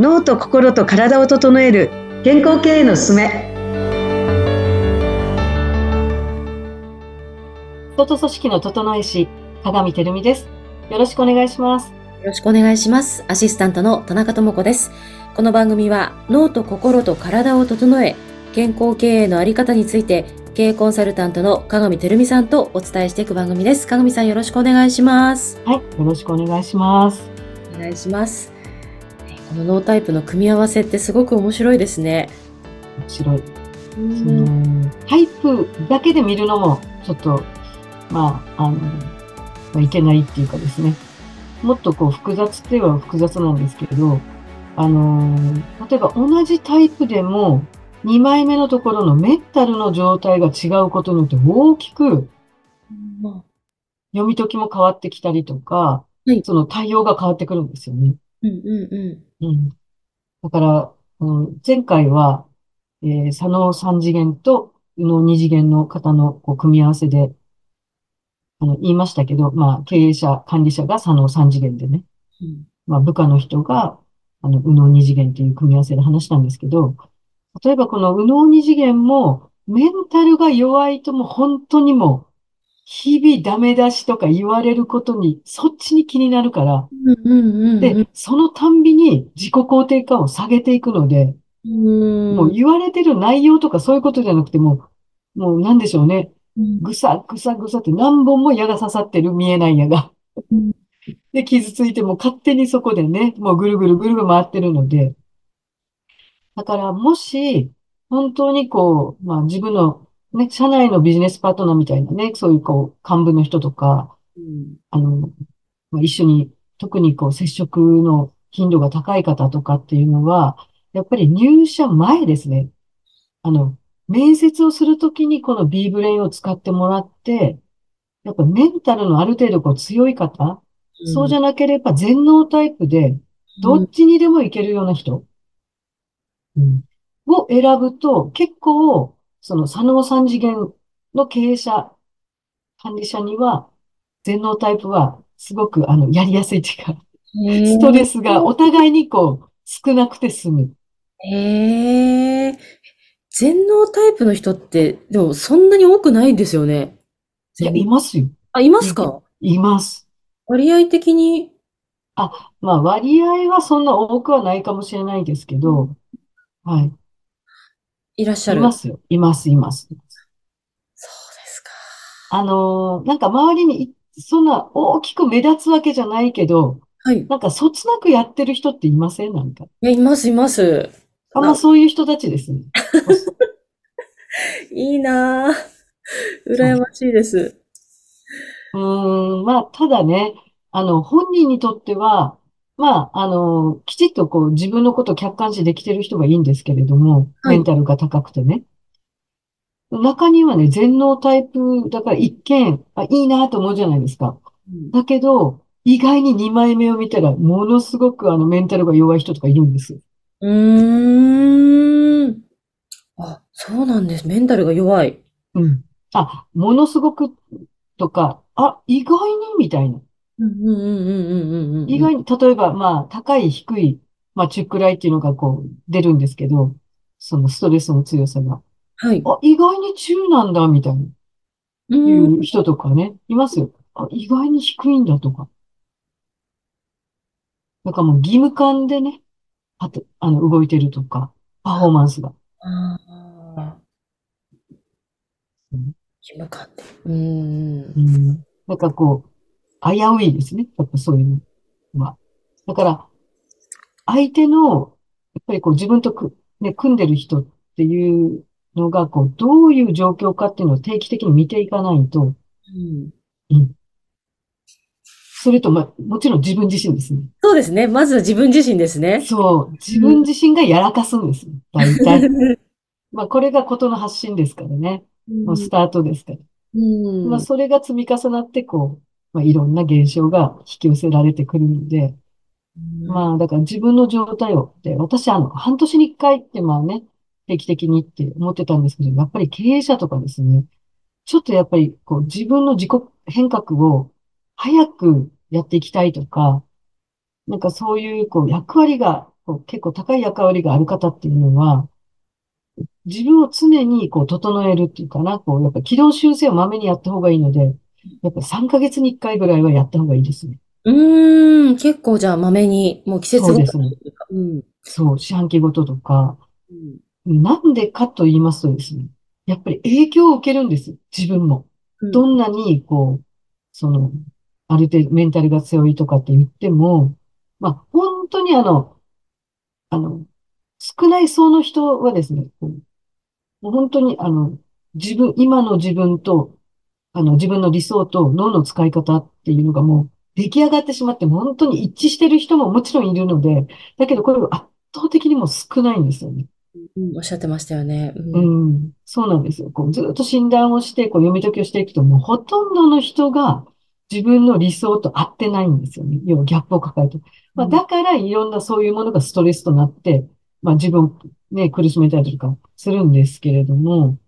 脳と心と体を整える健康経営のすすめ。人と組織の整え師鏡照美です。よろしくお願いします。よろしくお願いします。アシスタントの田中智子です。この番組は脳と心と体を整え健康経営のあり方について経営コンサルタントの鏡照美さんとお伝えしていく番組です。鏡さんよろしくお願いします。はいよろしくお願いします。お願いしますこのノータイプの組み合わせってすごく面白いですね。面白い。そのタイプだけで見るのもちょっと、まあ、あの、まあ、いけないっていうかですね。もっとこう複雑っては複雑なんですけど、あの、例えば同じタイプでも、2枚目のところのメンタルの状態が違うことによって大きく、読み解きも変わってきたりとか、はい、その対応が変わってくるんですよね。うんうんうん。うん。だから、うん、前回は、えー、左脳三次元と右脳二次元の方のこう組み合わせで、あの、言いましたけど、まあ、経営者、管理者が左脳三次元でね、うん、まあ、部下の人が、あの、右脳二次元っていう組み合わせで話したんですけど、例えばこの右脳二次元も、メンタルが弱いとも本当にも日々ダメ出しとか言われることに、そっちに気になるから、で、そのたんびに自己肯定感を下げていくので、もう言われてる内容とかそういうことじゃなくても、もうなんでしょうね。ぐさぐさぐさって何本も矢が刺さってる見えない矢が。で、傷ついても勝手にそこでね、もうぐるぐるぐるぐる回ってるので。だからもし、本当にこう、まあ自分のね、社内のビジネスパートナーみたいなね、そういうこう、幹部の人とか、うん、あの、まあ、一緒に、特にこう、接触の頻度が高い方とかっていうのは、やっぱり入社前ですね。あの、面接をするときにこの B ブレインを使ってもらって、やっぱメンタルのある程度こう強い方、うん、そうじゃなければ全能タイプで、どっちにでもいけるような人、うん、を選ぶと結構その左脳三次元の経営者、管理者には、全能タイプはすごくあの、やりやすいっていうか、ストレスがお互いにこう、少なくて済む。へえ。全能タイプの人って、でもそんなに多くないんですよね。いや、いますよ。あ、いますか？います。割合的に？あ、まあ割合はそんな多くはないかもしれないですけど、はい。いらっしゃる。いますよ。います、います。そうですか。あのー、なんか周りに、そんな大きく目立つわけじゃないけど、はい。なんかそつなくやってる人っていません？なんか。いや、います、います。あ、まあそういう人たちですね。いいなぁ。羨ましいです。うーん、まあ、ただね、あの、本人にとっては、まあ、あの、きちっとこう自分のことを客観視できてる人がいいんですけれども、メンタルが高くてね。中にはね、全能タイプだから一見、あ、いいなと思うじゃないですか。だけど、意外に2枚目を見たら、ものすごくあのメンタルが弱い人とかいるんですよ。うーん。あ、そうなんです。メンタルが弱い。うん。あ、ものすごくとか、あ、意外にみたいな。意外に、例えば、まあ、高い、低い、まあ、中くらいっていうのがこう、出るんですけど、そのストレスの強さが。はい。あ、意外に中なんだ、みたいな。いう人とかね、いますよ。あ、意外に低いんだとか。なんかもう義務感でね、あと、あの、動いてるとか、パフォーマンスが。ああ。義務感で。うん。うん。なんかこう、危ういですね。やっぱそういうのは。だから、相手の、やっぱりこう自分とく、ね、組んでる人っていうのが、こう、どういう状況かっていうのを定期的に見ていかないと、うん。うん。それと、ま、もちろん自分自身ですね。そうですね。まず自分自身ですね。そう。自分自身がやらかすんです。大体。まあ、これがことの発信ですからね。もうスタートですから。うん、まあ、それが積み重なって、こう、まあ、いろんな現象が引き寄せられてくるので、まあ、だから自分の状態を、で、私、あの、半年に一回って、まあね、定期的にって思ってたんですけど、やっぱり経営者とかですね、ちょっとやっぱり、こう、自分の自己変革を早くやっていきたいとか、なんかそういう、こう、役割がこう結構高い役割がある方っていうのは、自分を常にこう整えるっていうかな、こう、やっぱ軌道修正をまめにやった方がいいので、やっぱ3ヶ月に1回ぐらいはやった方がいいですね。うーん、結構じゃあ、まめに、もう季節ごとそうですね。うん。そう、四半期ごととか、うんなんでかと言いますとですね、やっぱり影響を受けるんです。自分も。うんどんなに、こう、その、ある程度メンタルが強いとかって言っても、まあ、本当にあの、あの、少ない層の人はですね、もう本当にあの、自分、今の自分と、あの、自分の理想と脳の使い方っていうのがもう出来上がってしまって、本当に一致してる人ももちろんいるので、だけどこれは圧倒的にもう少ないんですよね。うん、おっしゃってましたよね。う。うんん、そうなんですよ。こうずっと診断をして、こう読み解きをしていくと、もうほとんどの人が自分の理想と合ってないんですよね。要はギャップを抱えて。まあ、だからいろんなそういうものがストレスとなって、まあ自分をね、苦しめたりとかするんですけれども、と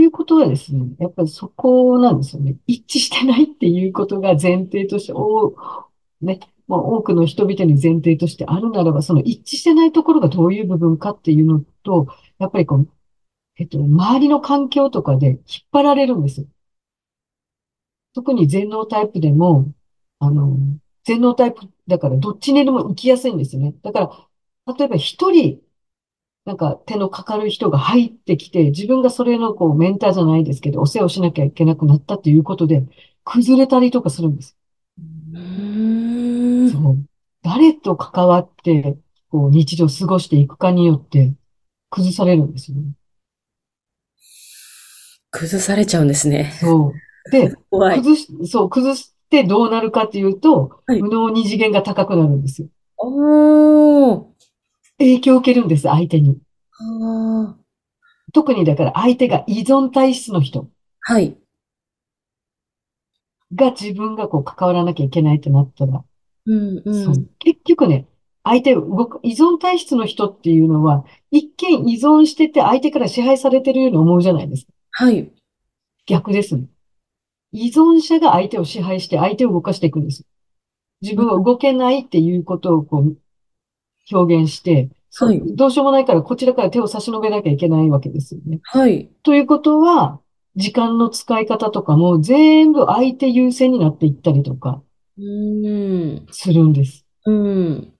ということはですね、やっぱりそこなんですよね。一致してないっていうことが前提として、おね、まあ、多くの人々に前提としてあるならば、その一致してないところがどういう部分かっていうのと、やっぱりこう、えっと、周りの環境とかで引っ張られるんですよ。特に全能タイプでも、あの、全能タイプだからどっちにでも行きやすいんですよね。だから、例えば一人、なんか手のかかる人が入ってきて、自分がそれのこうメンターじゃないですけど、お世話をしなきゃいけなくなったということで、崩れたりとかするんです。う。そう。誰と関わって、こう日常を過ごしていくかによって、崩されるんですよね。崩されちゃうんですね。そう。で。崩し、そう、崩してどうなるかっていうと、はい無能二次元が高くなるんですよ。おー。影響を受けるんです、相手に。特にだから相手が依存体質の人はい。が自分がこう関わらなきゃいけないってなったら、うん、う。そうん結局ね、相手を動く、依存体質の人っていうのは、一見依存してて相手から支配されてるように思うじゃないですか。はい。逆ですね。依存者が相手を支配して相手を動かしていくんです。自分は動けないっていうことをこう表現して、はいどうしようもないからこちらから手を差し伸べなきゃいけないわけですよね。はい。ということは、時間の使い方とかも全部相手優先になっていったりとかうーん。するんです。うん。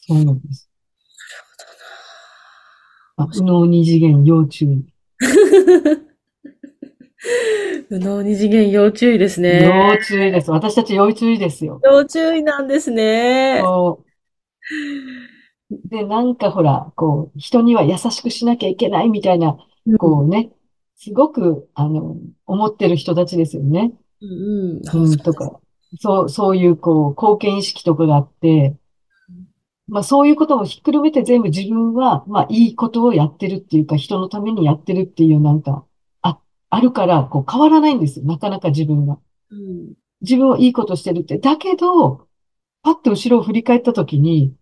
そうなんです。あ、右脳二次元要注意。無能二次元要注意ですね。要注意です。私たち要注意ですよ。要注意なんですね。そう。で、なんかほら、こう、人には優しくしなきゃいけないみたいな、こうね、すごく、あの、思ってる人たちですよね。うん、うん。うん、とか、そう、そういう、こう、貢献意識とかがあって、まあそういうこともひっくるめて全部自分は、まあいいことをやってるっていうか、人のためにやってるっていうなんか、あ、あるから、こう変わらないんですよ。なかなか自分が。うん。自分はいいことしてるって。だけど、パッと後ろを振り返ったときに、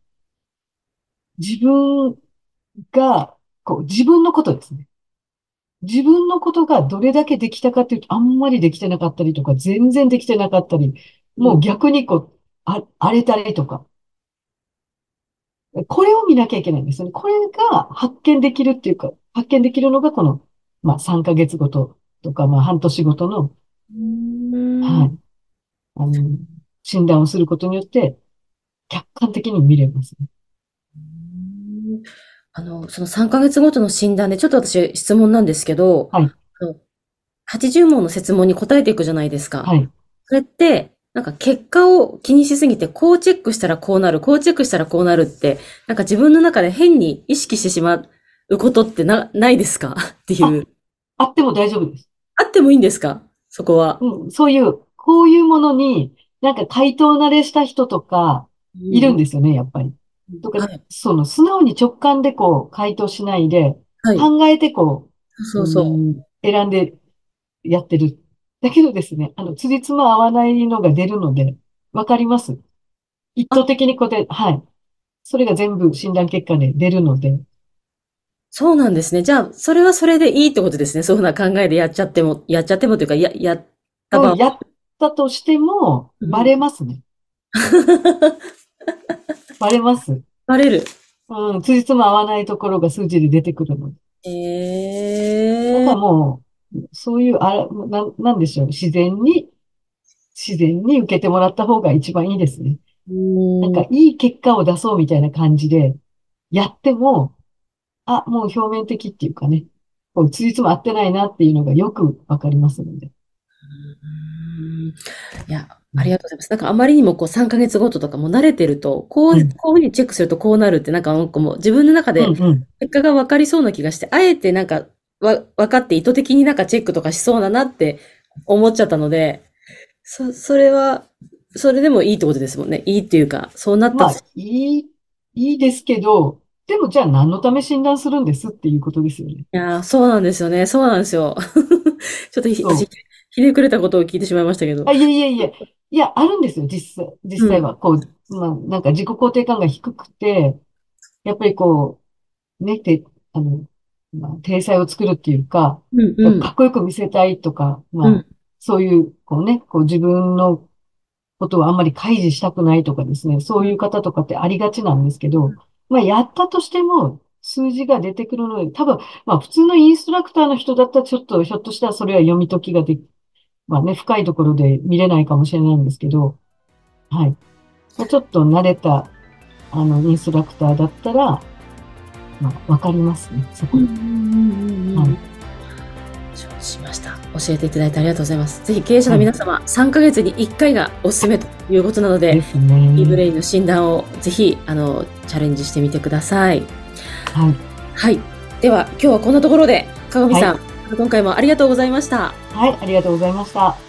自分が、こう、自分のことですね。自分のことがどれだけできたかっていうと、あんまりできてなかったりとか、全然できてなかったり、もう逆にこう、あ、荒れたりとか。これを見なきゃいけないんですよね。これが発見できるっていうか、発見できるのがこの、まあ3ヶ月ごととか、まあ半年ごとのうんはい。あの、診断をすることによって、客観的に見れますね。うんあの、その3ヶ月ごとの診断で、ちょっと私質問なんですけど、はいあの80問の設問に答えていくじゃないですか。はい。それって、なんか結果を気にしすぎて、こうチェックしたらこうなる、こうチェックしたらこうなるって、なんか自分の中で変に意識してしまうことってな、ないですか？っていう。あっても大丈夫です。あってもいいんですか？そこは。うん、そういう、こういうものに、なんか回答慣れした人とか、いるんでですよね、やっぱり。とかはい。その、素直に直感でこう、回答しないで、はい。考えてこう、そうそう。ん選んでやってる。だけどですね、あの、つじつま合わないのが出るので、わかります？一方的にこうで、はい。それが全部診断結果で出るので、そうなんですね。じゃあ、それはそれでいいってことですね。そういうな考えでやっちゃっても、やっちゃってもというか、や、やった場合。やったとしても、うんバレますね。バレます。バレる。うん、つじつま合わないところが数字で出てくるので。ええだからもう、そういう、あら、な、なんでしょう。自然に、自然に受けてもらった方が一番いいですね。なんか、いい結果を出そうみたいな感じで、やっても、あ、もう表面的っていうかね、こう、つじつま合ってないなっていうのがよくわかりますので。うんいや、ありがとうございます。なんかあまりにもこう3ヶ月ごととかも慣れてると、こう、うんこういうふうにチェックするとこうなるって、なんかもう自分の中で。結果が分かりそうな気がして、あえてなんかわ、分かって意図的になんかチェックとかしそうだなって思っちゃったので、そ、それは、それでもいいってことですもんね。いいっていうか、そうなったまあ、いい、いいですけど、でもじゃあ何のため診断するんですっていうことですよね。いやー、そうなんですよね。そうなんですよ。ちょっとひ、ひひねくれたことを聞いてしまいましたけど。あ、いやいやいや、いや、あるんですよ、実際、実際は。こう、まあ、なんか自己肯定感が低くて、やっぱりこう、ね、て、あの、まあ、体裁を作るっていうか、うんうん。かっこよく見せたいとか、まあ、うんそういう、こうね、こう自分のことをあんまり開示したくないとかですね、そういう方とかってありがちなんですけど、まあ、やったとしても、数字が出てくるので、多分、まあ、普通のインストラクターの人だったら、ちょっと、ひょっとしたらそれは読み解きができ、まあね、深いところで見れないかもしれないんですけど、はい。まあちょっと慣れた、あの、インストラクターだったら、まあ、わかりますね、そこうんうんうんうんはい承知しました。教えていただいてありがとうございます。ぜひ経営者の皆様、3ヶ月に1回がおすすめということなので、ですね。e ブレインの診断をぜひ、あの、チャレンジしてみてください。はい。はい。では、今日はこんなところで、鏡さん、今回もありがとうございました。はい、ありがとうございました。